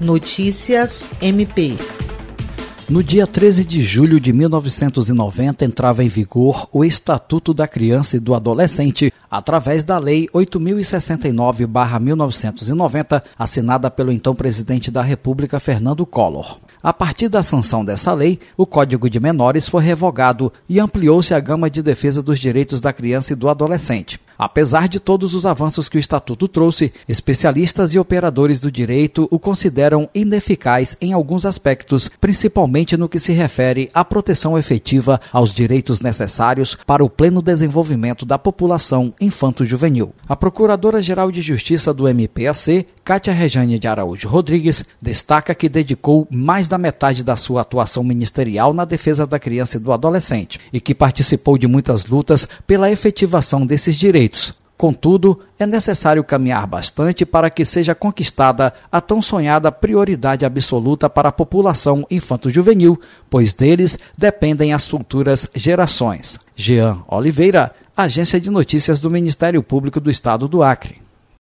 Notícias MP. No dia 13 de julho de 1990 entrava em vigor o Estatuto da Criança e do Adolescente, através da Lei 8069-1990, assinada pelo então presidente da República Fernando Collor. A partir da sanção dessa lei, o Código de Menores foi revogado e ampliou-se a gama de defesa dos direitos da criança e do adolescente. Apesar de todos os avanços que o Estatuto trouxe, especialistas e operadores do direito o consideram ineficaz em alguns aspectos, principalmente no que se refere à proteção efetiva aos direitos necessários para o pleno desenvolvimento da população infanto-juvenil. A Procuradora-Geral de Justiça do MPAC, Cátia Rejane de Araújo Rodrigues, destaca que dedicou mais da metade da sua atuação ministerial na defesa da criança e do adolescente e que participou de muitas lutas pela efetivação desses direitos. Contudo, é necessário caminhar bastante para que seja conquistada a tão sonhada prioridade absoluta para a população infanto-juvenil, pois deles dependem as futuras gerações. Jean Oliveira, Agência de Notícias do Ministério Público do Estado do Acre.